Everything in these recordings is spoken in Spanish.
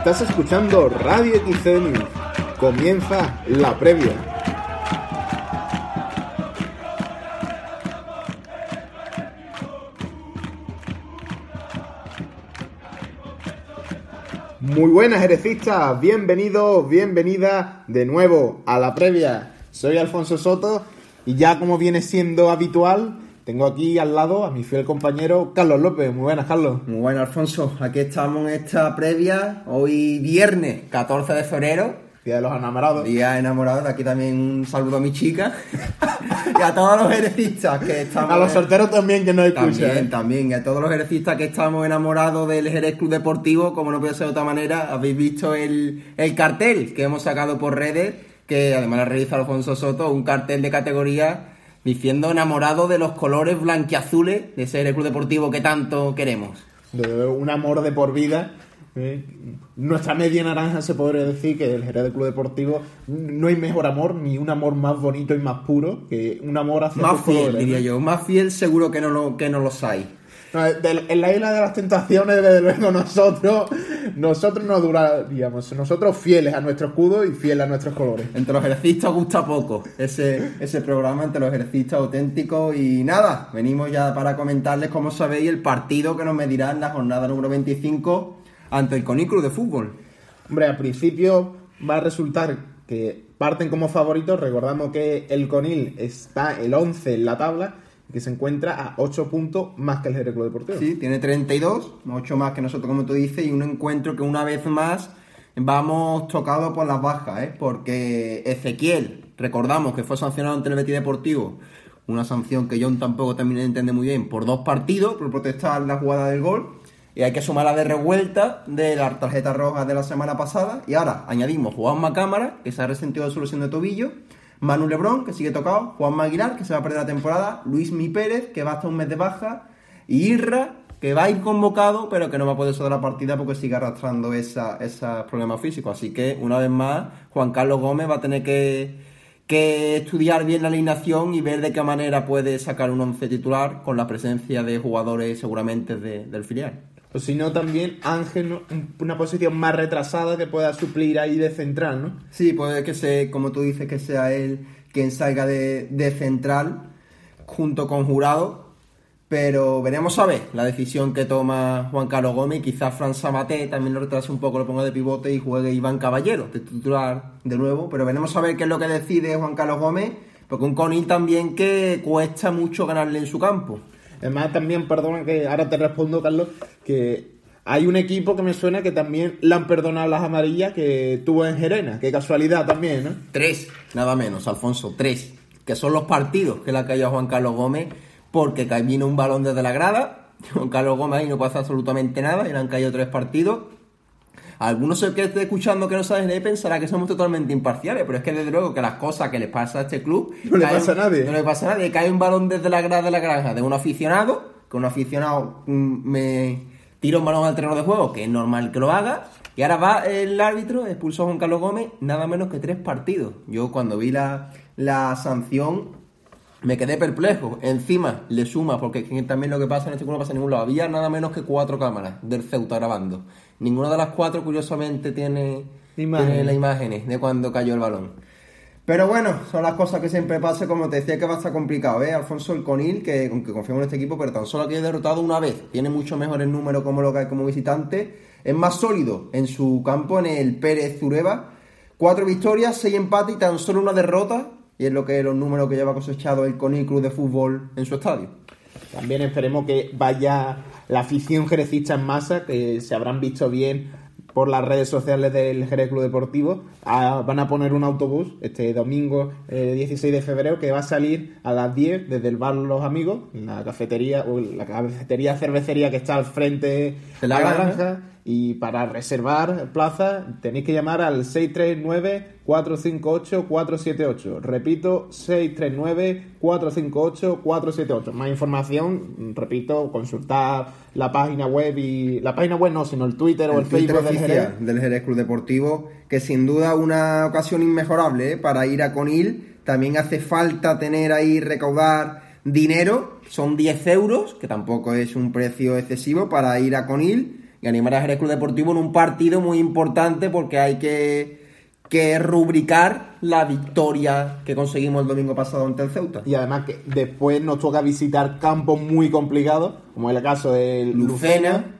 Estás escuchando Radio XN. Comienza la previa. Muy buenas herecistas, bienvenidos, bienvenida de nuevo a la previa. Soy Alfonso Soto y ya como viene siendo habitual, tengo aquí al lado a mi fiel compañero Carlos López. Muy buenas, Carlos. Muy buenas, Alfonso. Aquí estamos en esta previa, hoy viernes 14 de febrero. Día de los enamorados. Día enamorados. Aquí también un saludo a mi chica y a todos los herecistas que estamos. A los solteros también que nos escuchan. También, ¿eh? también. Y a todos los herecistas que estamos enamorados del Jerez Club Deportivo, como no puede ser de otra manera, habéis visto el, el cartel que hemos sacado por redes, que además lo realiza Alfonso Soto, un cartel de categoría diciendo enamorado de los colores blanquiazules de ese Club Deportivo que tanto queremos. De un amor de por vida. ¿eh? Nuestra media naranja se podría decir que el Jerez del Club Deportivo no hay mejor amor, ni un amor más bonito y más puro que un amor hacia Más fiel, colores, diría ¿no? yo. Más fiel seguro que no, lo, que no los hay. No, de- en la isla de las tentaciones, desde luego, nosotros, nosotros no duraríamos. Nosotros fieles a nuestro escudo y fieles a nuestros colores. Entre los ejercistas gusta poco ese, ese programa entre los ejercistas auténticos. Y nada, venimos ya para comentarles, como sabéis, el partido que nos medirá en la jornada número 25 ante el Coniclub de fútbol. Hombre, al principio va a resultar que parten como favoritos. Recordamos que el Conil está el 11 en la tabla, que se encuentra a 8 puntos más que el Jerez Club Deportivo. Sí, tiene 32, 8 más que nosotros, como tú dices, y un encuentro que una vez más vamos tocados por las bajas, ¿eh? porque Ezequiel, recordamos que fue sancionado ante el Betis Deportivo, una sanción que John tampoco también entiende muy bien, por dos partidos, por protestar la jugada del gol, y hay que sumar la de revuelta de la tarjeta roja de la semana pasada, y ahora añadimos Juanma Cámara, que se ha resentido de su lesión de tobillo, Manu Lebrón, que sigue tocado, Juan Aguilar, que se va a perder la temporada, Luis Mi Pérez, que va hasta un mes de baja, y Irra, que va a ir convocado, pero que no va a poder ser de la partida porque sigue arrastrando esos problemas físicos. Así que, una vez más, Juan Carlos Gómez va a tener que, estudiar bien la alineación y ver de qué manera puede sacar un once titular con la presencia de jugadores seguramente de- del filial. O si no, también Ángel, una posición más retrasada que pueda suplir ahí de central, ¿no? Sí, puede que sea, como tú dices, que sea él quien salga de, de central junto con Jurado. Pero veremos a ver la decisión que toma Juan Carlos Gómez. Quizás Fran Sabaté también lo retrase un poco, lo ponga de pivote y juegue Iván Caballero de titular de nuevo. Pero veremos a ver qué es lo que decide Juan Carlos Gómez. Porque un Conil también que cuesta mucho ganarle en su campo. Además, también, perdona que ahora te respondo, Carlos, que hay un equipo que me suena que también le han perdonado las amarillas que tuvo en Gerena. Qué casualidad también, ¿no? Tres, nada menos, Alfonso, tres. Que son los partidos que le ha caído a Juan Carlos Gómez, porque vino un balón desde la grada. Juan Carlos Gómez ahí no pasa absolutamente nada y le han caído tres partidos. Algunos que esté escuchando que no saben de pensará que somos totalmente imparciales, pero es que desde luego que las cosas que les pasa a este club No le pasa a nadie. No le pasa a nadie. Cae un balón desde la grada de la granja de un aficionado, que un aficionado mm, me tira un balón al terreno de juego, que es normal que lo haga, y ahora va el árbitro, expulsó a Juan Carlos Gómez, nada menos que tres partidos. Yo cuando vi la, la sanción me quedé perplejo. Encima le suma, porque que también lo que pasa en este club no pasa en ningún lado. Había nada menos que cuatro cámaras del Ceuta grabando. Ninguna de las cuatro, curiosamente, tiene, Imágenes. tiene las imágenes de cuando cayó el balón. Pero bueno, son las cosas que siempre pasan. Como te decía, que va a estar complicado, ¿eh? Alfonso el Conil, que aunque confiamos en este equipo, pero tan solo que haya derrotado una vez. Tiene mucho mejores números como lo que hay como visitante. Es más sólido en su campo, en el Pérez Zureba. Cuatro victorias, seis empates y tan solo una derrota. Y es lo que los números que lleva cosechado el Conil Club de Fútbol en su estadio. También esperemos que vaya la afición jerecista en masa, que se habrán visto bien por las redes sociales del Jerez Club Deportivo. Ah, van a poner un autobús este domingo eh, 16 de febrero que va a salir a las 10 desde el bar Los Amigos, en la cafetería, o la cafetería cervecería que está al frente De la granja. Y para reservar plaza tenéis que llamar al 639-458-478. Repito, 639-458-478. Más información, repito, consultar la página web y... La página web no, sino el Twitter o el, Twitter Facebook del Jerez. del Jerez Club Deportivo, que sin duda una ocasión inmejorable ¿eh? para ir a Conil. También hace falta tener ahí, recaudar dinero, son 10 euros, que tampoco es un precio excesivo para ir a Conil. Y animar a Jerez Club Deportivo en un partido muy importante porque hay que, que rubricar la victoria que conseguimos el domingo pasado ante el Ceuta. Y además que después nos toca visitar campos muy complicados, como es el caso de Lucena.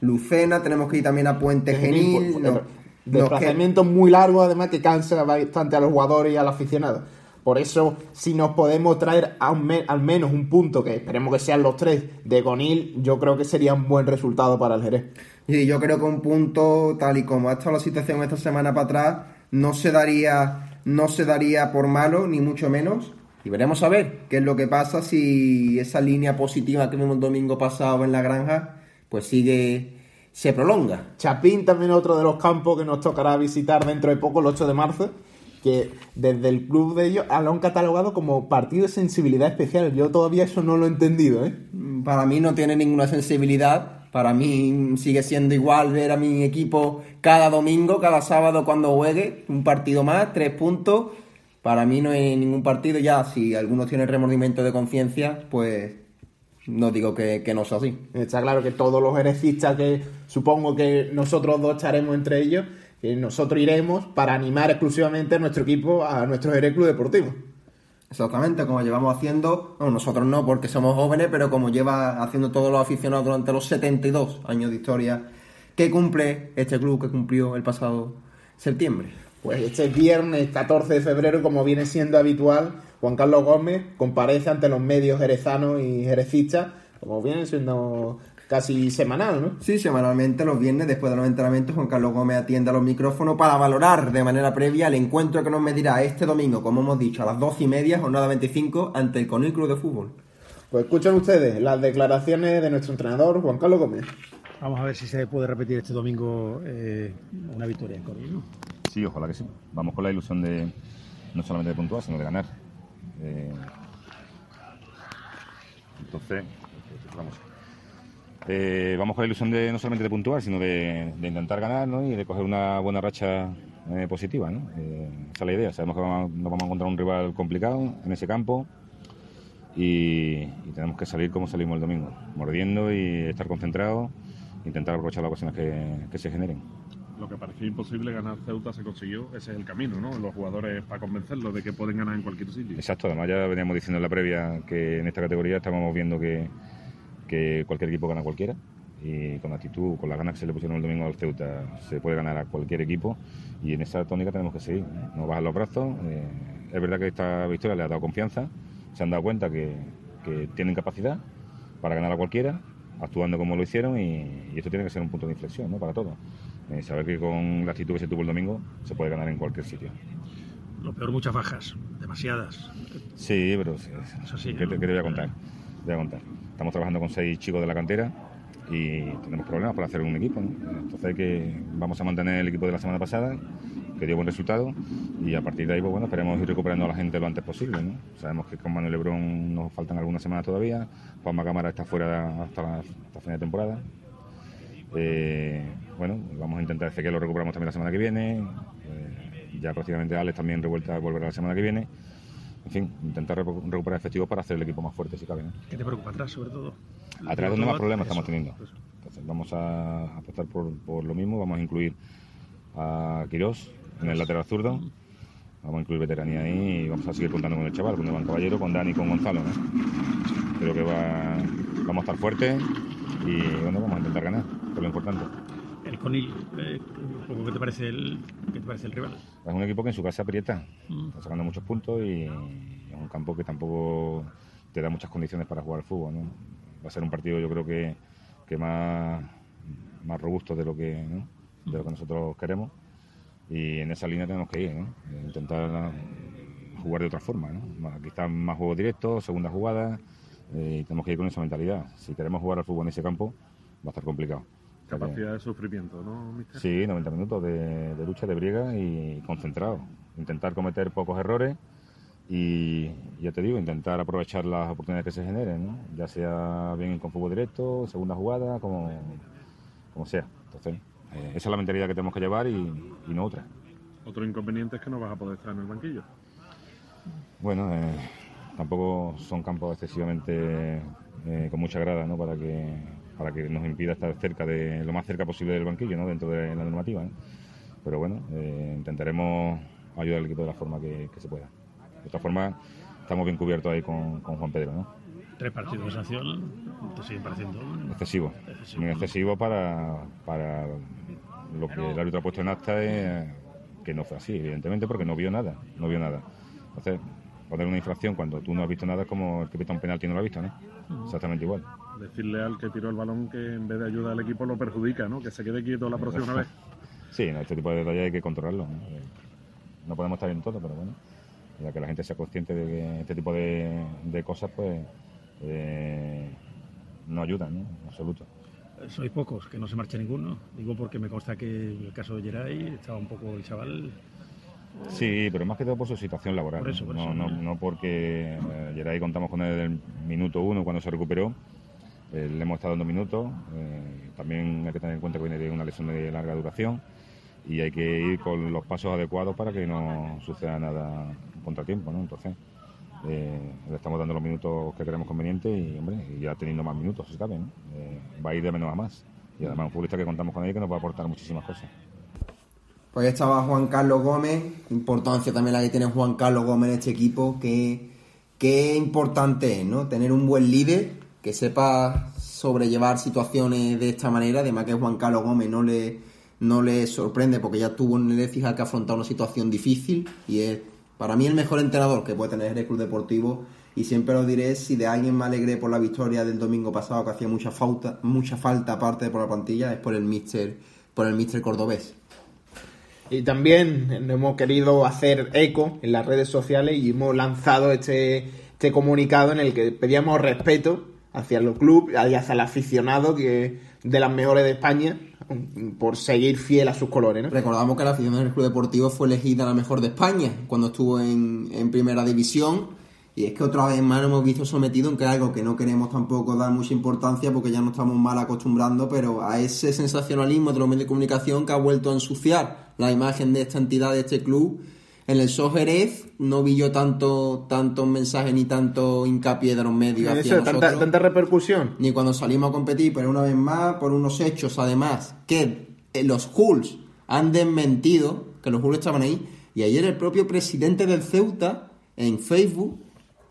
Lucena, tenemos que ir también a Puente Genil. No, desplazamientos muy largos, además que cansa bastante a los jugadores y al aficionado. Por eso, si nos podemos traer me al menos un punto, que esperemos que sean los tres, de Conil, yo creo que sería un buen resultado para el Jerez. Y yo creo que un punto, tal y como ha estado la situación esta semana para atrás, no se daría, no se daría por malo, ni mucho menos. Y veremos a ver qué es lo que pasa si esa línea positiva que vimos el domingo pasado en la granja, pues sigue, se prolonga. Chapín también otro de los campos que nos tocará visitar dentro de poco, el 8 de marzo que desde el club de ellos lo han catalogado como partido de sensibilidad especial. Yo todavía eso no lo he entendido, ¿eh? Para mí no tiene ninguna sensibilidad. Para mí sigue siendo igual ver a mi equipo cada domingo, cada sábado cuando juegue, un partido más, tres puntos. Para mí no hay ningún partido ya. Si algunos tienen remordimiento de conciencia, pues no digo que, que, no sea así. Está claro que todos los herecistas que supongo que nosotros dos estaremos entre ellos, que nosotros iremos para animar exclusivamente a nuestro equipo, a nuestro Jerez Club Deportivo. Exactamente, como llevamos haciendo, bueno, nosotros no porque somos jóvenes, pero como lleva haciendo todos los aficionados durante los 72 años de historia que cumple este club que cumplió el pasado septiembre. Pues este viernes 14 de febrero, como viene siendo habitual, Juan Carlos Gómez comparece ante los medios jerezanos y jerecistas, como viene siendo casi semanal, ¿no? Sí, semanalmente, los viernes, después de los entrenamientos, Juan Carlos Gómez atiende a los micrófonos para valorar de manera previa el encuentro que nos medirá este domingo, como hemos dicho, a las doce y media, jornada 25, ante el Conil Club de Fútbol. Pues escuchen ustedes las declaraciones de nuestro entrenador, Juan Carlos Gómez. Vamos a ver si se puede repetir este domingo eh, una victoria en Conil, ¿no? Sí, ojalá que sí. Vamos con la ilusión de no solamente de puntuar, sino de ganar. Eh, entonces, vamos. Eh, vamos con la ilusión de no solamente de puntuar, sino de, de intentar ganar ¿no? y de coger una buena racha eh, positiva. ¿no? Eh, esa es la idea. Sabemos que vamos, nos vamos a encontrar un rival complicado en ese campo y, y, tenemos que salir como salimos el domingo, mordiendo y estar concentrados, intentar aprovechar las ocasiones que, que se generen lo que parecía imposible ganar Ceuta se consiguió, ese es el camino, ¿no? Los jugadores para convencerlos de que pueden ganar en cualquier sitio. Exacto, además ya veníamos diciendo en la previa que en esta categoría estábamos viendo que, que cualquier equipo gana a cualquiera y con la actitud, con las ganas que se le pusieron el domingo al Ceuta, se puede ganar a cualquier equipo y en esa tónica tenemos que seguir, no bajar los brazos. Eh, es verdad que esta victoria le ha dado confianza, se han dado cuenta que, que tienen capacidad para ganar a cualquiera, actuando como lo hicieron y, y esto tiene que ser un punto de inflexión ¿no? para todos. Eh, saber que con la actitud que se tuvo el domingo se puede ganar en cualquier sitio. Lo peor, muchas bajas, demasiadas. Sí, pero sí, sí, ¿qué, te, qué te voy a contar? Te voy a contar. Estamos trabajando con seis chicos de la cantera y tenemos problemas para hacer un equipo. ¿no? Entonces que, vamos a mantener el equipo de la semana pasada, que dio buen resultado, y a partir de ahí, pues bueno, esperemos ir recuperando a la gente lo antes posible. Sabemos que con Manuel Lebrón nos faltan algunas semanas todavía, Juanma Cámara está fuera hasta la hasta final de temporada. Eh, bueno, vamos a intentar que lo recuperamos también la semana que viene. Eh, ya prácticamente Alex también revuelta volverá la semana que viene. En fin, intentar recuperar efectivos para hacer el equipo más fuerte si cabe. ¿no? ¿Qué te preocupa atrás, sobre todo? Atrás donde más problemas estamos teniendo. Entonces vamos a apostar por, por, lo mismo, vamos a incluir a Quirós en el lateral zurdo. Vamos a incluir veteranía ahí y vamos a seguir contando con el chaval, con Iván Caballero, con Dani, con Gonzalo. ¿no? Creo que va, vamos a estar fuertes y bueno, vamos a intentar ganar, que es lo importante. El Conil, eh, ¿qué te parece el, qué te parece el rival? Es un equipo que en su casa aprieta, mm. está sacando muchos puntos y es un campo que tampoco te da muchas condiciones para jugar al fútbol. ¿no? Va a ser un partido yo creo que, que más, más robusto de lo que, ¿no? de lo que nosotros queremos y en esa línea tenemos que ir, ¿no? intentar jugar de otra forma. ¿no? Aquí están más juegos directos, segunda jugada, eh, y tenemos que ir con esa mentalidad. Si queremos jugar al fútbol en ese campo, va a estar complicado. Capacidad de sufrimiento, ¿no, mister? Sí, 90 minutos de, de, lucha, de briega y concentrado. Intentar cometer pocos errores y, ya te digo, intentar aprovechar las oportunidades que se generen, ¿no? ya sea bien con fútbol directo, segunda jugada, como, como sea. Entonces, eh, esa es la mentalidad que tenemos que llevar y, y, no otra. Otro inconveniente es que no vas a poder estar en el banquillo. Bueno, eh, tampoco son campos excesivamente eh, con mucha grada, ¿no? Para que para que nos impida estar cerca de lo más cerca posible del banquillo, ¿no? dentro de la normativa. ¿no? Pero bueno, eh, intentaremos ayudar al equipo de la forma que, que se pueda. De otra forma, estamos bien cubiertos ahí con, con Juan Pedro. ¿no? Tres partidos de sanción, te siguen pareciendo. Excesivo, Excesivo. muy excesivo para, para lo que el árbitro ha puesto en acta es que no fue así, evidentemente, porque no vio nada, no vio nada. Entonces, poner una infracción cuando tú no has visto nada es como el que pita un penalti y no lo ha visto, ¿no? Exactamente igual. Decirle al que tiró el balón que en vez de ayudar al equipo lo perjudica, ¿no? Que se quede quieto la próxima vez. Sí, este tipo de detalles hay que controlarlo. ¿no? Eh, No podemos estar en todo, pero bueno, ya que la gente sea consciente de que este tipo de, de cosas, pues, eh, no ayudan, ¿no? En absoluto. Sois pocos, que no se marcha ninguno. Digo porque me consta que el caso de Geray estaba un poco el chaval. Sí, pero más que todo por su situación laboral. Por eso, por no, eso. no, no porque eh, ahí contamos con él el minuto uno cuando se recuperó. Eh, le hemos estado dando minutos. eh, también hay que tener en cuenta que viene de una lesión de larga duración y hay que ir con los pasos adecuados para que no suceda nada contratiempo, ¿no? Entonces, eh, le estamos dando los minutos que creemos convenientes y, hombre, ya teniendo más minutos, si cabe, ¿no? Va a ir de menos a más. Y además un futbolista que contamos con él que nos va a aportar muchísimas cosas. Pues estaba Juan Carlos Gómez, importancia también la que tiene Juan Carlos Gómez en este equipo, que qué importante es, ¿no? Tener un buen líder que sepa sobrellevar situaciones de esta manera, además que Juan Carlos Gómez no le, no le sorprende porque ya tuvo en el Écija que afrontar una situación difícil y es para mí el mejor entrenador que puede tener el Club Deportivo y siempre lo diré, si de alguien me alegré por la victoria del domingo pasado que hacía mucha falta, mucha falta aparte de por la plantilla, es por el míster, por el míster cordobés. Y también hemos querido hacer eco en las redes sociales y hemos lanzado este, este comunicado en el que pedíamos respeto hacia los clubes y hacia el aficionado que de las mejores de España por seguir fiel a sus colores. ¿no? Recordamos que la afición del Club Deportivo fue elegida la mejor de España cuando estuvo en, en primera división. Y es que otra vez más nos hemos visto sometidos en que algo que no queremos tampoco dar mucha importancia porque ya nos estamos mal acostumbrando, pero a ese sensacionalismo de los medios de comunicación que ha vuelto a ensuciar la imagen de esta entidad, de este club. En el SO Jerez no vi yo tanto tantos mensajes ni tanto hincapié de los medios hacia Eso, tanta, nosotros tanta repercusión. ni cuando salimos a competir, pero una vez más, por unos hechos además, que eh, los Hulls han desmentido, que los Hulls estaban ahí, y ayer el propio presidente del Ceuta, en Facebook,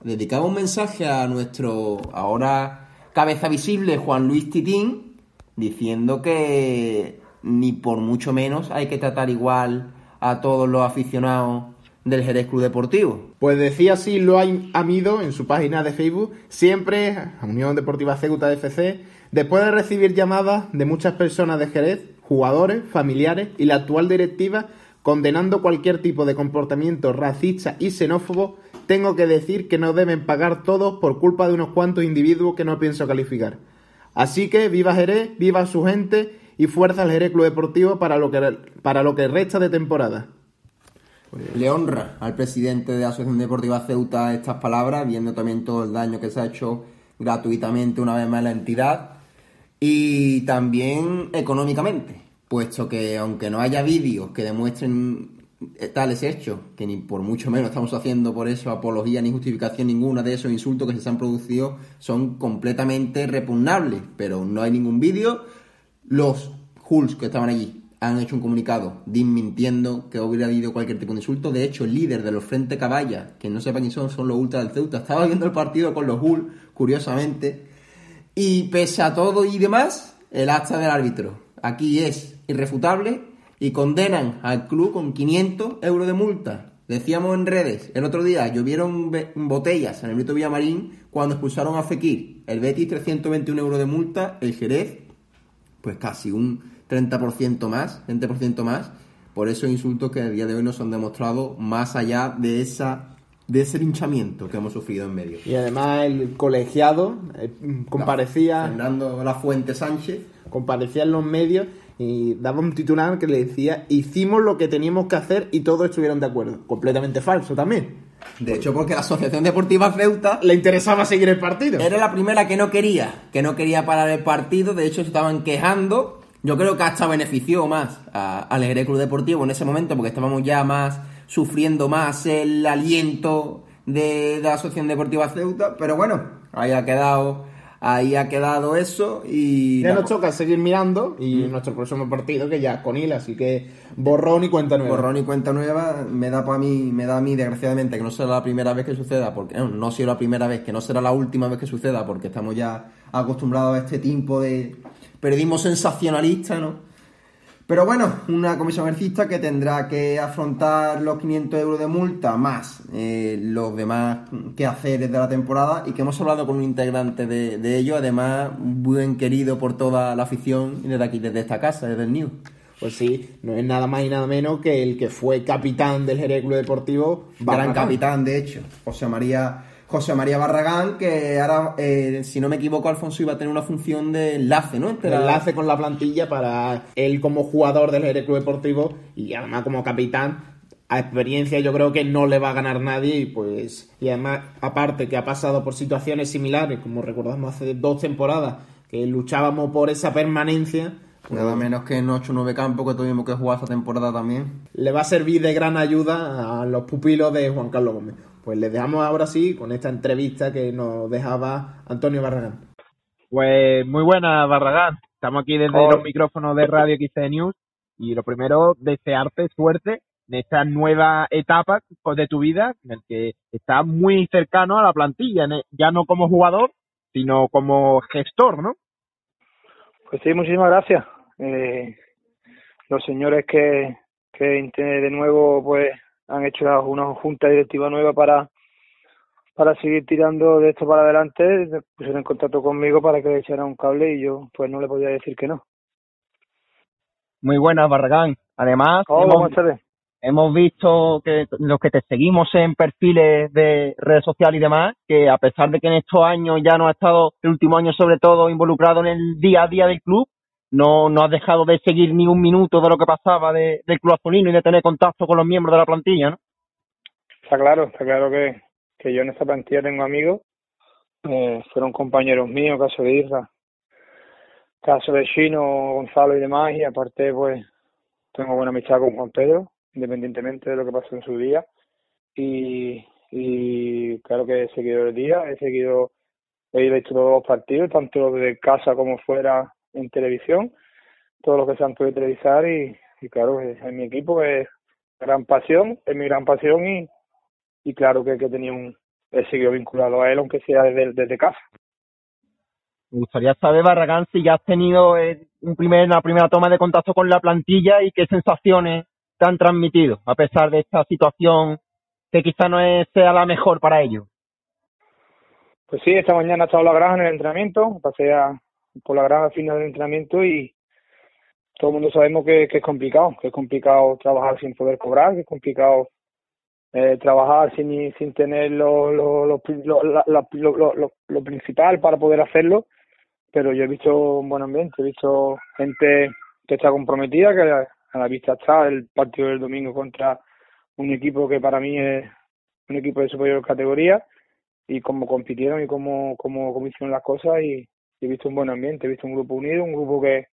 dedicaba un mensaje a nuestro ahora cabeza visible, Juan Luis Titín, diciendo que ni por mucho menos hay que tratar igual a todos los aficionados del Jerez Club Deportivo. Pues decía así lo ha Amido en su página de Facebook, siempre Unión Deportiva Ceuta FC, después de recibir llamadas de muchas personas de Jerez, jugadores, familiares y la actual directiva condenando cualquier tipo de comportamiento racista y xenófobo, tengo que decir que no deben pagar todos por culpa de unos cuantos individuos que no pienso calificar. Así que viva Jerez, viva su gente y fuerza al Jerez Club Deportivo para lo que, para lo que resta de temporada. Le honra al presidente de la Asociación Deportiva Ceuta estas palabras, viendo también todo el daño que se ha hecho gratuitamente una vez más a la entidad y también económicamente, puesto que aunque no haya vídeos que demuestren tales hechos, que ni por mucho menos estamos haciendo por eso apología ni justificación ninguna de esos insultos que se han producido, son completamente repugnables, pero no hay ningún vídeo. Los Hulks que estaban allí han hecho un comunicado desmintiendo que hubiera habido cualquier tipo de insulto. De hecho, el líder de los Frente Caballa, que no sepan quién son, son los Ultras del Ceuta, estaba viendo el partido con los Hulks, curiosamente. Y pese a todo y demás, el acta del árbitro aquí es irrefutable y condenan al club con 500 euros de multa. Decíamos en redes, el otro día llovieron botellas en el Brito Villamarín cuando expulsaron a Fekir. El Betis 321 euros de multa, el Jerez pues casi un 30% más, 20% más, por esos insultos que a día de hoy nos han demostrado más allá de esa de ese linchamiento que hemos sufrido en medio. Y además el colegiado eh, comparecía, Fernando La Fuente Sánchez comparecía en los medios y daba un titular que le decía hicimos lo que teníamos que hacer y todos estuvieron de acuerdo. Completamente falso también. De hecho, porque la Asociación Deportiva Ceuta Le interesaba seguir el partido. era la primera que no quería, que no quería parar el partido, de hecho se estaban quejando. Yo creo que hasta benefició más al Jerez Club Deportivo en ese momento, porque estábamos ya más sufriendo más el aliento de, de la Asociación Deportiva Ceuta, pero bueno, ahí ha quedado ahí ha quedado eso y... Ya nos toca seguir mirando y nuestro próximo partido que ya con ILA, así que borrón y cuenta nueva. Borrón y cuenta nueva me da para mí, me da a mí desgraciadamente que no será la primera vez que suceda, porque no, no será la primera vez, que no será la última vez que suceda, porque estamos ya acostumbrados a este tipo de periodismo sensacionalista, ¿no? Pero bueno, una comisión ejercista que tendrá que afrontar los 500 euros de multa más eh, los demás quehaceres de la temporada y que hemos hablado con un integrante de, de ello, además buen querido por toda la afición y desde aquí, desde esta casa, desde el New. Pues sí, no es nada más y nada menos que el que fue capitán del Jerez Club Deportivo. Gran capitán, de hecho, José María José María Barragán, que ahora, eh, si no me equivoco, Alfonso iba a tener una función de enlace, ¿no? Entre enlace con la plantilla para él como jugador del Jerez Club Deportivo y además como capitán. A experiencia yo creo que no le va a ganar nadie y pues y además aparte que ha pasado por situaciones similares como recordamos hace dos temporadas que luchábamos por esa permanencia pues, Nada menos que en 8 o 9 campos que tuvimos que jugar esta temporada también. le va a servir de gran ayuda a los pupilos de Juan Carlos Gómez. Pues les dejamos ahora sí con esta entrevista que nos dejaba Antonio Barragán. Pues muy buena, Barragán. Estamos aquí desde los micrófonos de Radio XC News y lo primero, desearte suerte en esta nueva etapa pues, de tu vida en el que estás muy cercano a la plantilla, ya no como jugador, sino como gestor, ¿no? Pues sí, muchísimas gracias. Eh, los señores que, que de nuevo pues han hecho una junta directiva nueva para para seguir tirando de esto para adelante, se pusieron en contacto conmigo para que le echara un cable y yo pues no le podía decir que no. Muy buena, Barragán. Además, Hola, hemos, buenas visto que los que te seguimos en perfiles de redes sociales y demás, que a pesar de que en estos años ya no has estado, el último año sobre todo, involucrado en el día a día del club, no, no has dejado de seguir ni un minuto de lo que pasaba de- del club azulino y de tener contacto con los miembros de la plantilla, ¿no? Está claro, está claro que, que yo en esta plantilla tengo amigos, eh, fueron compañeros míos, caso de Isra, caso de Chino, Gonzalo y demás, y aparte pues tengo buena amistad con Juan Pedro, independientemente de lo que pasó en su día, y, y claro que he seguido el día, he seguido, he visto todos los partidos, tanto desde casa como fuera en televisión, todo lo que se han podido televisar y, y claro, es, es mi equipo es gran pasión, es mi gran pasión y, y claro que, que tenía un he seguido vinculado a él aunque sea desde, desde casa Me gustaría saber, Barragán, si ya has tenido eh, un primer, una primera toma de contacto con la plantilla y qué sensaciones te han transmitido, a pesar de esta situación que quizá no es- sea la mejor para ellos. pues sí esta mañana he estado en la granja en el entrenamiento pasé a, por la granja al final del entrenamiento y todo el mundo sabemos que, que es complicado que es complicado trabajar sin poder cobrar que es complicado eh, trabajar sin sin tener lo lo, lo, lo, lo, principal para poder hacerlo. Pero yo he visto un buen ambiente, he visto gente que está comprometida, que a la vista está el partido del domingo contra un equipo que para mí es un equipo de superior categoría y cómo compitieron y cómo, cómo, cómo hicieron las cosas y he visto un buen ambiente, he visto un grupo unido, un grupo que,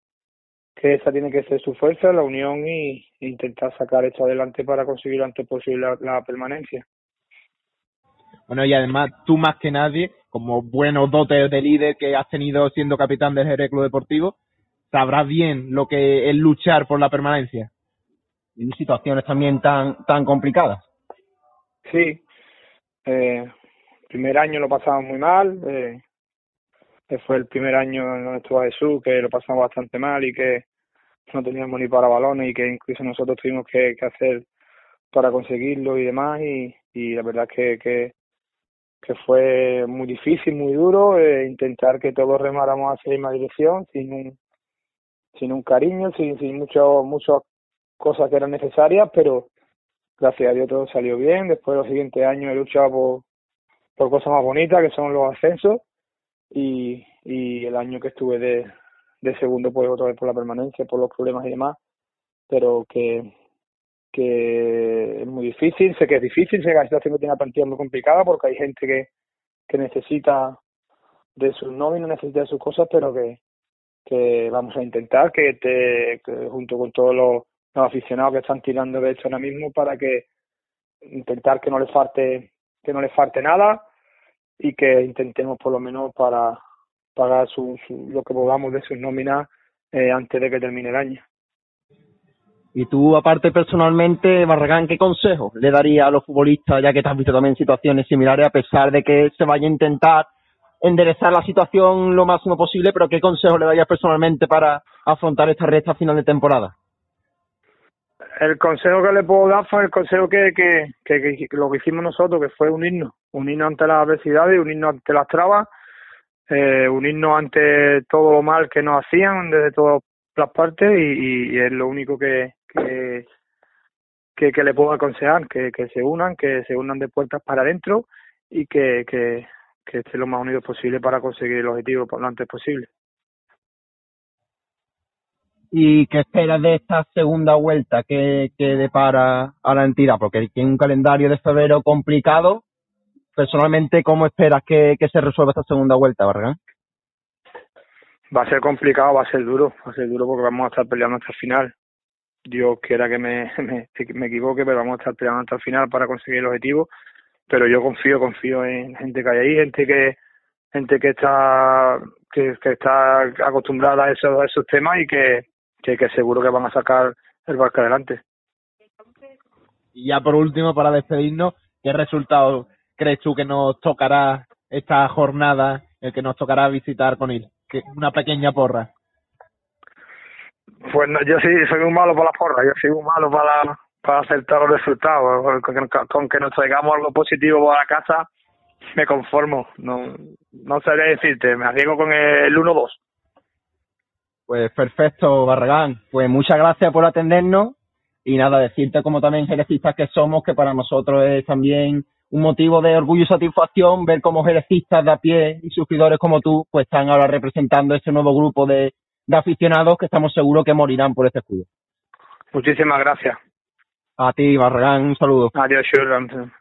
que esa tiene que ser su fuerza, la unión y, e intentar sacar esto adelante para conseguir lo antes posible la, la permanencia. Bueno, y además tú más que nadie, como buenos dotes de líder que has tenido siendo capitán del Jerez Club Deportivo, sabrás bien lo que es luchar por la permanencia. En situaciones también tan, tan complicadas. Sí, eh, primer año lo pasamos muy mal, eh, fue el primer año en donde estuvo Jesús, que lo pasamos bastante mal y que no teníamos ni para balones y que incluso nosotros tuvimos que, que hacer para conseguirlo y demás y, y la verdad que, que, que fue muy difícil, muy duro, eh, intentar que todos remáramos hacia la misma dirección sin un, sin un cariño, sin, sin mucho, muchas cosas que eran necesarias, pero gracias a Dios todo salió bien. Después de los siguientes años he luchado por, por cosas más bonitas, que son los ascensos, y, y el año que estuve de, de segundo, pues otra vez por la permanencia, por los problemas y demás, pero que, que es muy difícil, sé que es difícil, sé que la situación que tiene la plantilla es muy complicada, porque hay gente que, que necesita de sus nóminas, necesita de sus cosas, pero que, que vamos a intentar que, te, que junto con todos los, los aficionados que están tirando de esto ahora mismo para que intentar que no les falte que no les falte nada y que intentemos por lo menos para pagar su, su, lo que podamos de sus nóminas eh, antes de que termine el año. Y tú, aparte personalmente, Barragán, ¿qué consejo le daría a los futbolistas, ya que te has visto también situaciones similares, a pesar de que se vaya a intentar enderezar la situación lo máximo posible, pero qué consejo le darías personalmente para afrontar esta recta final de temporada? El consejo que le puedo dar fue el consejo que, que, que, lo que hicimos nosotros, que fue unirnos, unirnos ante las adversidades, unirnos ante las trabas, eh, unirnos ante todo lo mal que nos hacían desde todas las partes y, es lo único que, que, que, que le puedo aconsejar, que, que se unan, que se unan de puertas para adentro y que, que, que estén lo más unidos posible para conseguir el objetivo lo antes posible. ¿Y qué esperas de esta segunda vuelta que, que depara a la entidad? Porque tiene un calendario de febrero complicado. Personalmente, ¿cómo esperas que, que se resuelva esta segunda vuelta, Vargas? Va a ser complicado, va a ser duro, va a ser duro porque vamos a estar peleando hasta el final. Dios quiera que me, me, me equivoque, pero vamos a estar peleando hasta el final para conseguir el objetivo. Pero yo confío, confío en gente que hay ahí, gente que gente que está que, está acostumbrada a esos, a esos temas y que, que, que seguro que van a sacar el barco adelante. Y ya por último, para despedirnos, ¿qué resultado crees tú que nos tocará esta jornada, el que nos tocará visitar con él? Que una pequeña porra. Pues no, yo sí soy muy malo para la porra, yo soy muy malo para, para acertar los resultados. Con, con, con que nos traigamos algo positivo para la casa, me conformo. No, no sabría decirte, me arriesgo con el 1-2. Pues perfecto, Barragán. Pues muchas gracias por atendernos y nada, decirte como también jerecistas que somos, que para nosotros es también un motivo de orgullo y satisfacción ver cómo jerecistas de a pie y suscriptores como tú pues están ahora representando este nuevo grupo de, de aficionados que estamos seguros que morirán por este escudo. Muchísimas gracias. A ti, Barragán, un saludo. Adiós, Shurran.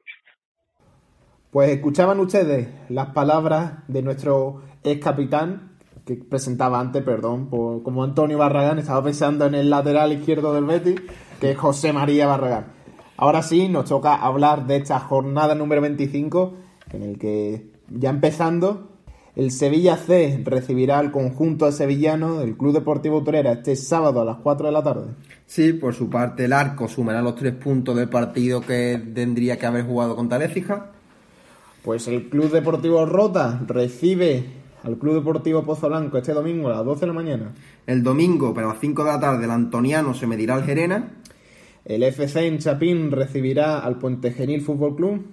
Pues escuchaban ustedes las palabras de nuestro ex capitán, que presentaba antes, perdón, por, como Antonio Barragán, estaba pensando en el lateral izquierdo del Betis, que es José María Barragán. Ahora sí, nos toca hablar de esta jornada número 25, en el que ya empezando, el Sevilla C recibirá al conjunto de sevillano del Club Deportivo Torera este sábado a las 4 de la tarde. Sí, por su parte el arco sumará los tres puntos del partido que tendría que haber jugado contra el Écija. Pues el Club Deportivo Rota recibe al Club Deportivo Pozo Blanco este domingo a las 12 de la mañana. El domingo, pero a las 5 de la tarde, el Antoniano se medirá al Gerena. El FC en Chapín recibirá al Puente Genil Fútbol Club.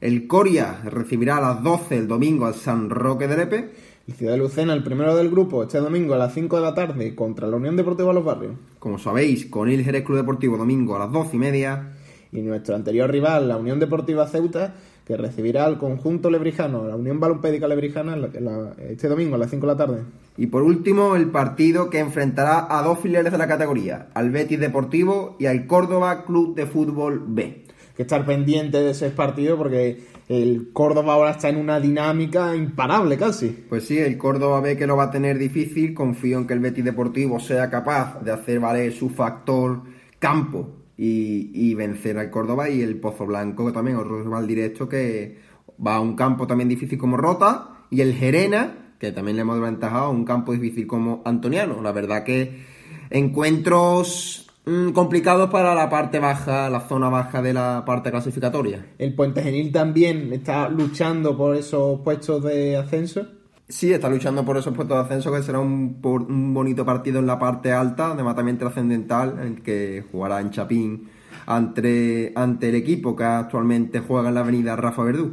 El Coria recibirá a las 12 el domingo al San Roque de Lepe. El Ciudad de Lucena, el primero del grupo, este domingo a las 5 de la tarde contra la Unión Deportiva Los Barrios. Como sabéis, con el Jerez Club Deportivo domingo a las 12 y media. Y nuestro anterior rival, la Unión Deportiva Ceuta, que recibirá al conjunto lebrijano, la Unión Balompédica Lebrijana, la, la, este domingo a las 5 de la tarde. Y por último, el partido que enfrentará a dos filiales de la categoría, al Betis Deportivo y al Córdoba Club de Fútbol B. Que estar pendiente de ese partido porque el Córdoba ahora está en una dinámica imparable casi. Pues sí, el Córdoba ve que lo va a tener difícil, confío en que el Betis Deportivo sea capaz de hacer valer su factor campo y, vencer al Córdoba y el Pozo Blanco también, otro rival directo que va a un campo también difícil como Rota y el Gerena, que también le hemos aventajado a un campo difícil como Antoniano. La verdad que encuentros mmm, complicados para la parte baja, la zona baja de la parte clasificatoria. El Puente Genil también está luchando por esos puestos de ascenso. Sí, está luchando por esos puestos de ascenso, que será un, por, un bonito partido en la parte alta, de matamiento trascendental, en el que jugará en Chapín ante, ante el equipo que actualmente juega en la avenida Rafa Verdú.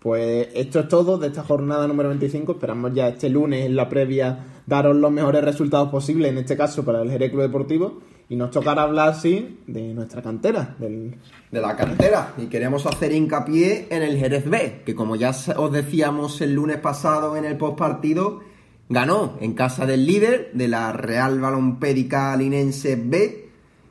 Pues esto es todo de esta jornada número 25. Esperamos ya este lunes en la previa daros los mejores resultados posibles, en este caso para el Jerez Club Deportivo. Y nos tocará hablar, sí, de nuestra cantera. De la cantera. Y queremos hacer hincapié en el Jerez B, que como ya os decíamos el lunes pasado en el postpartido, ganó en casa del líder de la Real Balompédica Linense B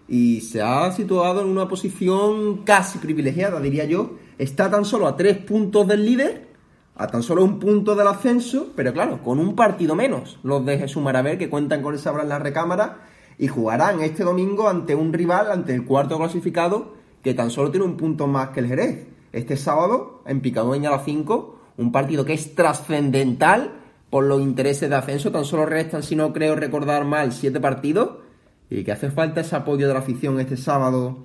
y se ha situado en una posición casi privilegiada, diría yo. Está tan solo a tres puntos del líder, a tan solo un punto del ascenso, pero claro, con un partido menos. Los de Jesús Maraver, que cuentan con esa en la recámara, y jugarán este domingo ante un rival, ante el cuarto clasificado, que tan solo tiene un punto más que el Jerez. Este sábado, en Picadueña a las 5, un partido que es trascendental por los intereses de ascenso. Tan solo restan, si no creo recordar mal, siete partidos. Y que hace falta ese apoyo de la afición este sábado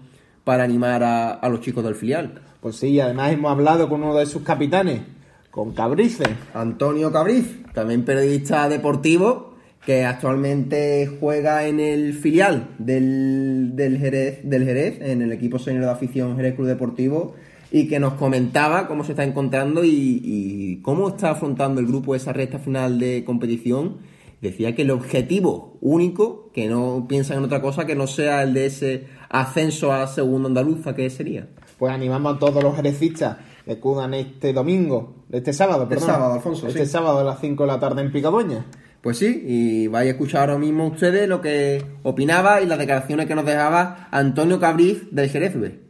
para animar a, a los chicos del filial. Pues sí, además hemos hablado con uno de sus capitanes, con Cabrice. Antonio Cabriz, también periodista deportivo, que actualmente juega en el filial del, del, Jerez, del Jerez, en el equipo senior de afición Jerez Club Deportivo, y que nos comentaba cómo se está encontrando y, y cómo está afrontando el grupo esa recta final de competición. Decía que el objetivo único, que no piensan en otra cosa que no sea el de ese ascenso a segundo andaluza, que sería. Pues animamos a todos los jerecistas que acudan este domingo, este sábado, Este perdón. sábado, Alfonso, Este sí. sábado a las 5 de la tarde en Picadoña. Pues sí, y vais a escuchar ahora mismo ustedes lo que opinaba y las declaraciones que nos dejaba Antonio Cabriz del Jerez B.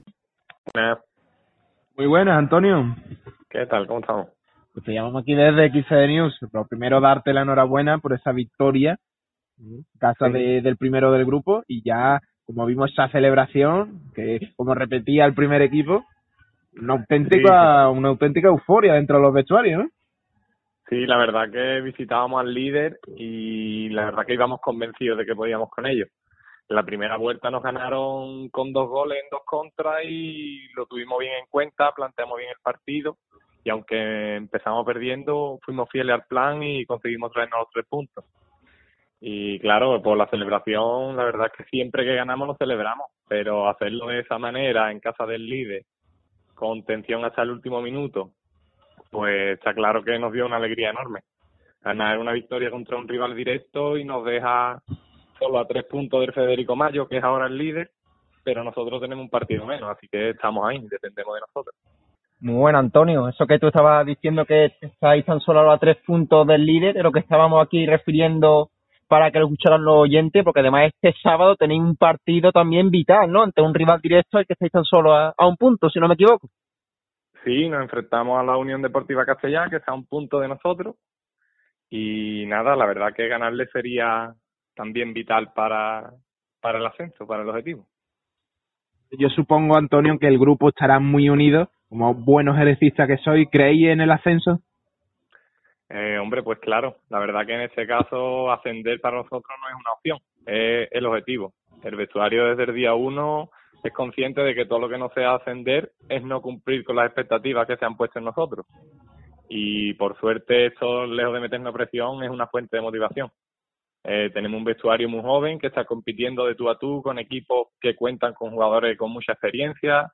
Muy buenas, Antonio. ¿Qué tal? ¿Cómo estamos? Pues te llamamos aquí desde XD News. Pero primero darte la enhorabuena por esa victoria en casa de- del primero del grupo y ya, como vimos esa celebración, que como repetía el primer equipo, una auténtica, una auténtica euforia dentro de los vestuarios, ¿no? Sí, la verdad que visitábamos al líder y la verdad que íbamos convencidos de que podíamos con ellos. La primera vuelta nos ganaron con dos goles en dos contras y lo tuvimos bien en cuenta, planteamos bien el partido y aunque empezamos perdiendo, fuimos fieles al plan y conseguimos traernos los tres puntos. Y claro, por la celebración, la verdad es que siempre que ganamos lo celebramos, pero hacerlo de esa manera en casa del líder, con tensión hasta el último minuto, pues está claro que nos dio una alegría enorme. Ganar una victoria contra un rival directo y nos deja solo a tres puntos del Federico Mayo, que es ahora el líder, pero nosotros tenemos un partido menos, así que estamos ahí, dependemos de nosotros. Muy bueno, Antonio. Eso que tú estabas diciendo que estáis tan solo a tres puntos del líder, es lo que estábamos aquí refiriendo para que lo escucharan los oyentes, porque además este sábado tenéis un partido también vital, ¿no? Ante un rival directo al que estáis tan solo a, a un punto, si no me equivoco. Sí, nos enfrentamos a la Unión Deportiva Castellá, que está a un punto de nosotros, y nada, la verdad que ganarle sería también vital para, para el ascenso, para el objetivo. Yo supongo, Antonio, que el grupo estará muy unido, como buenos ejercistas que soy. ¿Creéis en el ascenso? Eh, hombre, pues claro, la verdad que en este caso ascender para nosotros no es una opción, es el objetivo. El vestuario desde el día uno es consciente de que todo lo que no sea ascender es no cumplir con las expectativas que se han puesto en nosotros. Y por suerte esto, lejos de meternos presión, es una fuente de motivación. Eh, tenemos un vestuario muy joven que está compitiendo de tú a tú con equipos que cuentan con jugadores con mucha experiencia,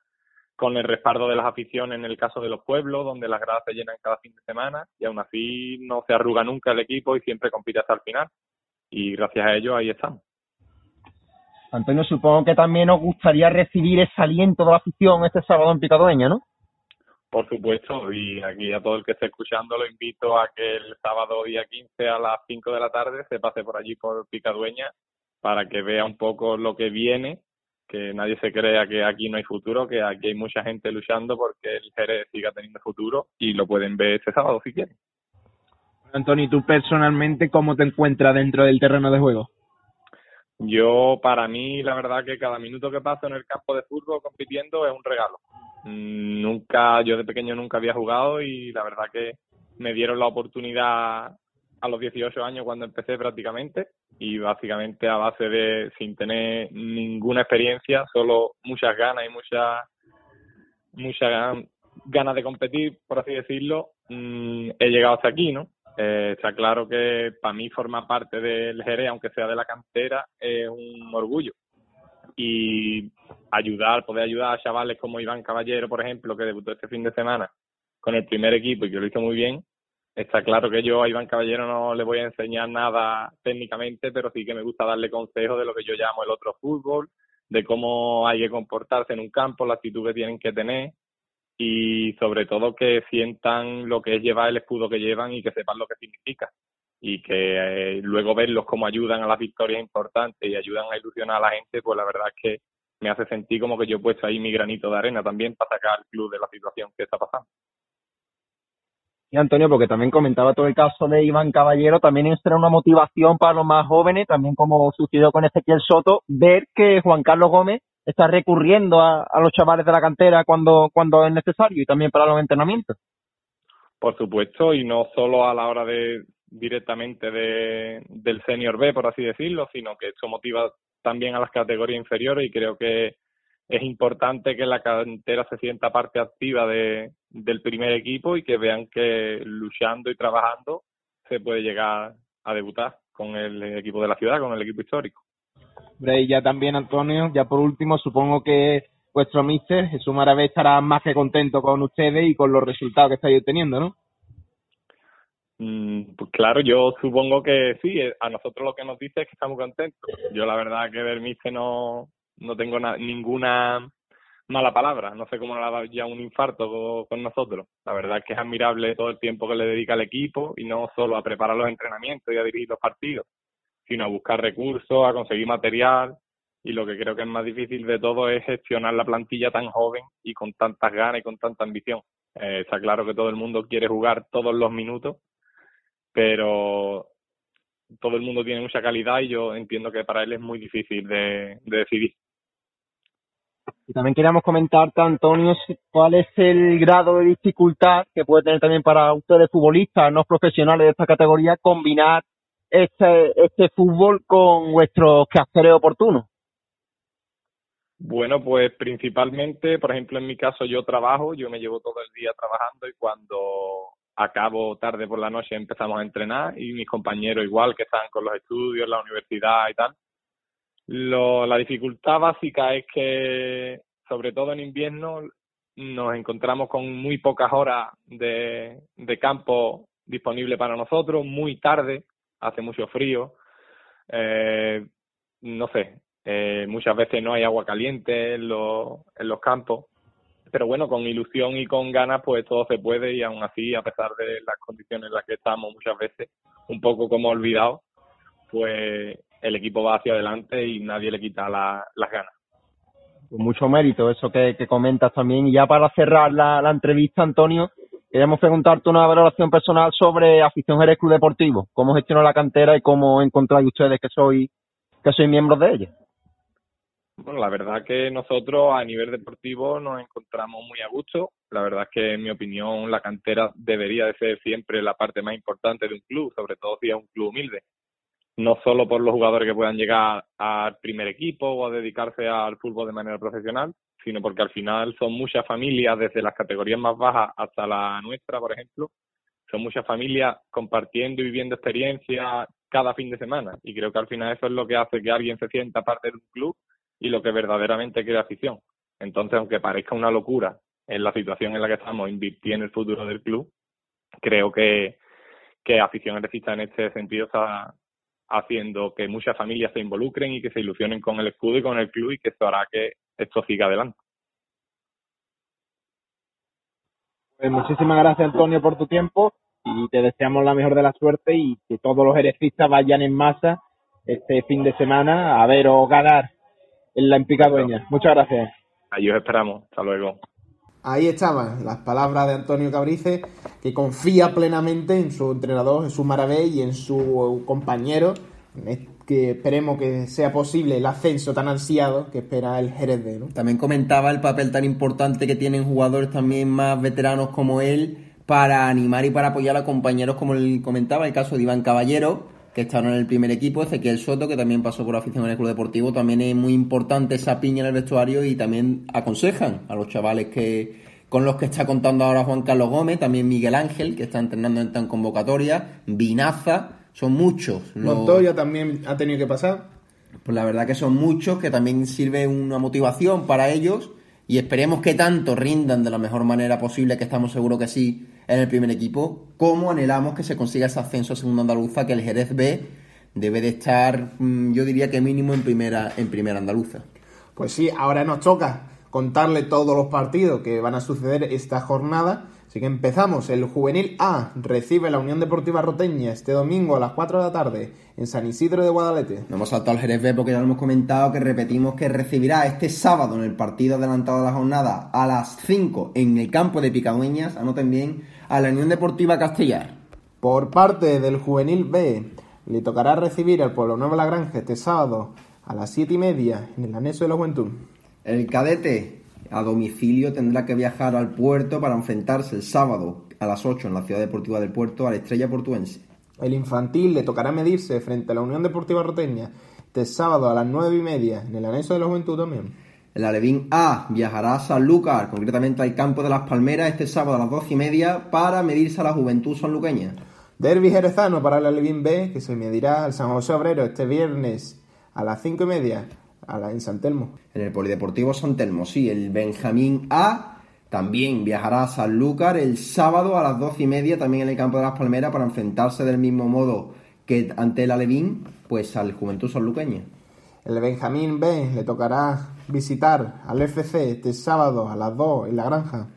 con el respaldo de las aficiones en el caso de los pueblos, donde las gradas se llenan cada fin de semana y aún así no se arruga nunca el equipo y siempre compite hasta el final. Y gracias a ello ahí estamos. Antonio, supongo que también os gustaría recibir ese aliento de la afición este sábado en Picadoña, ¿no? Por supuesto, y aquí a todo el que esté escuchando lo invito a que el sábado día 15 a las 5 de la tarde se pase por allí por Picadueña para que vea un poco lo que viene, que nadie se crea que aquí no hay futuro, que aquí hay mucha gente luchando porque el Jerez siga teniendo futuro y lo pueden ver este sábado si quieren. Antonio, ¿tú personalmente cómo te encuentras dentro del terreno de juego? Yo, para mí, la verdad que cada minuto que paso en el campo de fútbol compitiendo es un regalo. Mm, Nunca, yo de pequeño nunca había jugado y la verdad que me dieron la oportunidad a los 18 años cuando empecé prácticamente y básicamente a base de, sin tener ninguna experiencia, solo muchas ganas y muchas muchas ganas de competir, por así decirlo, mm, he llegado hasta aquí, ¿no? Eh, está claro que para mí formar parte del Jerez, aunque sea de la cantera, es un orgullo. Y ayudar, poder ayudar a chavales como Iván Caballero, por ejemplo, que debutó este fin de semana con el primer equipo y que lo hizo muy bien, está claro que yo a Iván Caballero no le voy a enseñar nada técnicamente, pero sí que me gusta darle consejos de lo que yo llamo el otro fútbol, de cómo hay que comportarse en un campo, la actitud que tienen que tener y sobre todo que sientan lo que es llevar el escudo que llevan y que sepan lo que significa y que eh, luego verlos cómo ayudan a las victorias importantes y ayudan a ilusionar a la gente, pues la verdad es que me hace sentir como que yo he puesto ahí mi granito de arena también para sacar al club de la situación que está pasando. Y Antonio, porque también comentaba todo el caso de Iván Caballero, también es una motivación para los más jóvenes, también como sucedió con Ezequiel Soto, ver que Juan Carlos Gómez está recurriendo a, a los chavales de la cantera cuando, cuando es necesario y también para los entrenamientos. Por supuesto, y no solo a la hora de directamente de, del senior B, por así decirlo, sino que esto motiva también a las categorías inferiores y creo que es importante que la cantera se sienta parte activa de, del primer equipo y que vean que luchando y trabajando se puede llegar a debutar con el equipo de la ciudad, con el equipo histórico. Y ya también, Antonio, ya por último, supongo que vuestro mister, Jesús Maravé, estará más que contento con ustedes y con los resultados que estáis obteniendo, ¿no? Mm, pues claro, yo supongo que sí, eh, a nosotros lo que nos dice es que estamos contentos. Yo la verdad que del mister no, no tengo ninguna mala palabra, no sé cómo le ha dado ya un infarto con, nosotros. La verdad es que es admirable todo el tiempo que le dedica al equipo y no solo a preparar los entrenamientos y a dirigir los partidos, sino a buscar recursos, a conseguir material y lo que creo que es más difícil de todo es gestionar la plantilla tan joven y con tantas ganas y con tanta ambición. Eh, está claro que todo el mundo quiere jugar todos los minutos, pero todo el mundo tiene mucha calidad y yo entiendo que para él es muy difícil de decidir. Y también queríamos comentarte, Antonio, cuál es el grado de dificultad que puede tener también para ustedes futbolistas, no profesionales de esta categoría, combinar este, este fútbol con vuestros quehaceres oportunos. Bueno, pues principalmente, por ejemplo, en mi caso yo trabajo, yo me llevo todo el día trabajando y cuando acabo tarde por la noche empezamos a entrenar y mis compañeros igual que están con los estudios, la universidad y tal, lo, la dificultad básica es que, sobre todo en invierno, nos encontramos con muy pocas horas de, de campo disponible para nosotros, muy tarde, hace mucho frío, eh, no sé, eh, muchas veces no hay agua caliente en los, en los campos, pero bueno, con ilusión y con ganas pues todo se puede y aún así, a pesar de las condiciones en las que estamos muchas veces un poco como olvidados, pues el equipo va hacia adelante y nadie le quita las ganas. Pues mucho mérito eso que, comentas también. Y ya para cerrar la, entrevista, Antonio, queríamos preguntarte una valoración personal sobre Afición Jerez Club Deportivo. ¿Cómo gestiona la cantera y cómo encontráis ustedes que soy que soy miembros de ella? Bueno, la verdad que nosotros a nivel deportivo nos encontramos muy a gusto. La verdad es que en mi opinión la cantera debería de ser siempre la parte más importante de un club, sobre todo si es un club humilde no solo por los jugadores que puedan llegar al primer equipo o a dedicarse al fútbol de manera profesional, sino porque al final son muchas familias, desde las categorías más bajas hasta la nuestra, por ejemplo, son muchas familias compartiendo y viviendo experiencias cada fin de semana. Y creo que al final eso es lo que hace que alguien se sienta parte de un club y lo que verdaderamente crea afición. Entonces, aunque parezca una locura en la situación en la que estamos, invirtiendo en el futuro del club, creo que, que afición exista en este sentido está, haciendo que muchas familias se involucren y que se ilusionen con el escudo y con el club y que esto hará que esto siga adelante. Pues muchísimas gracias Antonio por tu tiempo y te deseamos la mejor de la suerte y que todos los herecistas vayan en masa este fin de semana a ver o ganar en la Empicadueña. Muchas gracias. Ahí os esperamos. Hasta luego. Ahí estaban las palabras de Antonio Cabrice, que confía plenamente en su entrenador Jesús Maravé y en su compañero, que esperemos que sea posible el ascenso tan ansiado que espera el Jerez de. También comentaba el papel tan importante que tienen jugadores también más veteranos como él para animar y para apoyar a compañeros como él comentaba, el caso de Iván Caballero, que está en el primer equipo, Ezequiel Soto, que también pasó por afición en el Club Deportivo, también es muy importante esa piña en el vestuario y también aconsejan a los chavales que con los que está contando ahora Juan Carlos Gómez, también Miguel Ángel, que está entrenando en tan convocatoria, Vinaza, son muchos. Montoya también ha tenido que pasar. Pues la verdad que son muchos, que también sirve una motivación para ellos y esperemos que tanto rindan de la mejor manera posible, que estamos seguros que sí, en el primer equipo, como anhelamos que se consiga ese ascenso a segunda andaluza, que el Jerez B debe de estar, mm, yo diría que mínimo en primera, en primera andaluza. Pues sí, ahora nos toca contarle todos los partidos que van a suceder esta jornada. Así que empezamos. El Juvenil A recibe la Unión Deportiva Roteña este domingo a las 4 de la tarde en San Isidro de Guadalete. No hemos saltado al Jerez B porque ya lo hemos comentado que repetimos que recibirá este sábado en el partido adelantado de la jornada a las 5 en el campo de Picadueñas, anoten bien, a la Unión Deportiva Castellar. Por parte del Juvenil B, le tocará recibir al Pueblo Nuevo La Granja este sábado a las 7 y media en el anexo de la Juventud. El cadete a domicilio tendrá que viajar al puerto para enfrentarse el sábado a las 8 en la Ciudad Deportiva del Puerto a la Estrella Portuense. El infantil le tocará medirse frente a la Unión Deportiva Roteña este sábado a las 9 y media en el anexo de la Juventud también. El Alevín A viajará a Sanlúcar, concretamente al campo de las Palmeras, este sábado a las 12 y media para medirse a la Juventud sanluqueña. Derby jerezano para el Alevín B, que se medirá al San José Obrero este viernes a las 5 y media a la, en San Telmo. En el Polideportivo San Telmo, sí. El Benjamín A también viajará a Sanlúcar el sábado a las 12 y media, también en el campo de las Palmeras, para enfrentarse del mismo modo que ante el Alevín, pues al Juventud sanluqueña. El Benjamín B le tocará visitar al FC este sábado a las 2 en la granja.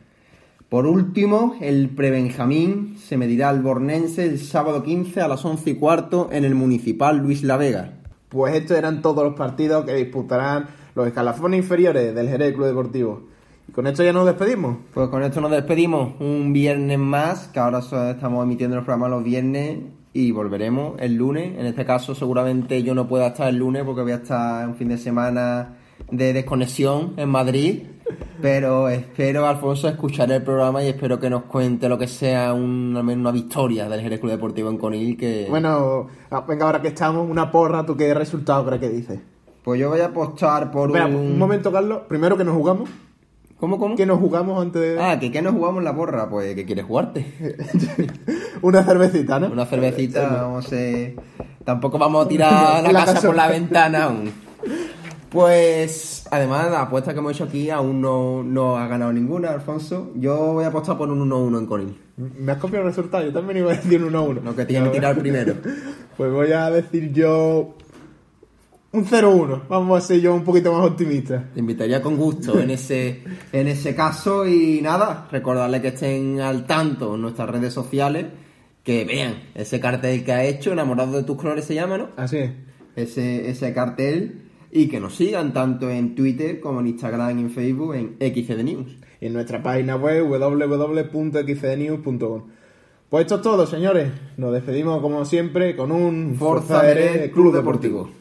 Por último, el Prebenjamín se medirá al Bornense el sábado 15 a las 11 y cuarto en el Municipal Luis La Vega. Pues estos eran todos los partidos que disputarán los escalafones inferiores del Jerez Club Deportivo. Y con esto ya nos despedimos. Pues con esto nos despedimos un viernes más, que ahora estamos emitiendo los programas los viernes y volveremos el lunes. En este caso seguramente yo no pueda estar el lunes porque voy a estar un fin de semana de desconexión en Madrid. Pero espero, Alfonso, escuchar el programa y espero que nos cuente lo que sea un, al menos una victoria del Jerez Club Deportivo en Conil. Que... Bueno, ah, venga, ahora que estamos, una porra, ¿tú qué resultado crees que dices? Pues yo voy a apostar por Espera, un... un momento, Carlos. Primero que nos jugamos. ¿Cómo, cómo? Que nos jugamos antes de... Ah, que qué nos jugamos la porra, pues que quieres jugarte. Una cervecita, ¿no? Una cervecita, vamos a... Tampoco vamos a tirar la, La casa casa- por la ventana aún. Pues, además, la apuesta que hemos hecho aquí aún no, no ha ganado ninguna, Alfonso. Yo voy a apostar por un 1-1 en Conil. Me has copiado el resultado, yo también iba a decir un 1-1. Lo que tiene que tirar primero. Pues voy a decir yo un 0-1. Vamos a ser yo un poquito más optimista. Te invitaría con gusto en ese, en ese caso y nada, recordarle que estén al tanto en nuestras redes sociales, que vean ese cartel que ha hecho, Enamorado de tus colores se llama, ¿no? Así es. Ese, ese cartel y que nos sigan tanto en Twitter como en Instagram y en Facebook en XCD News. Y en nuestra página web www.xcdnews.com. Pues esto es todo, señores. Nos despedimos como siempre con un Forza Forza Club Deportivo.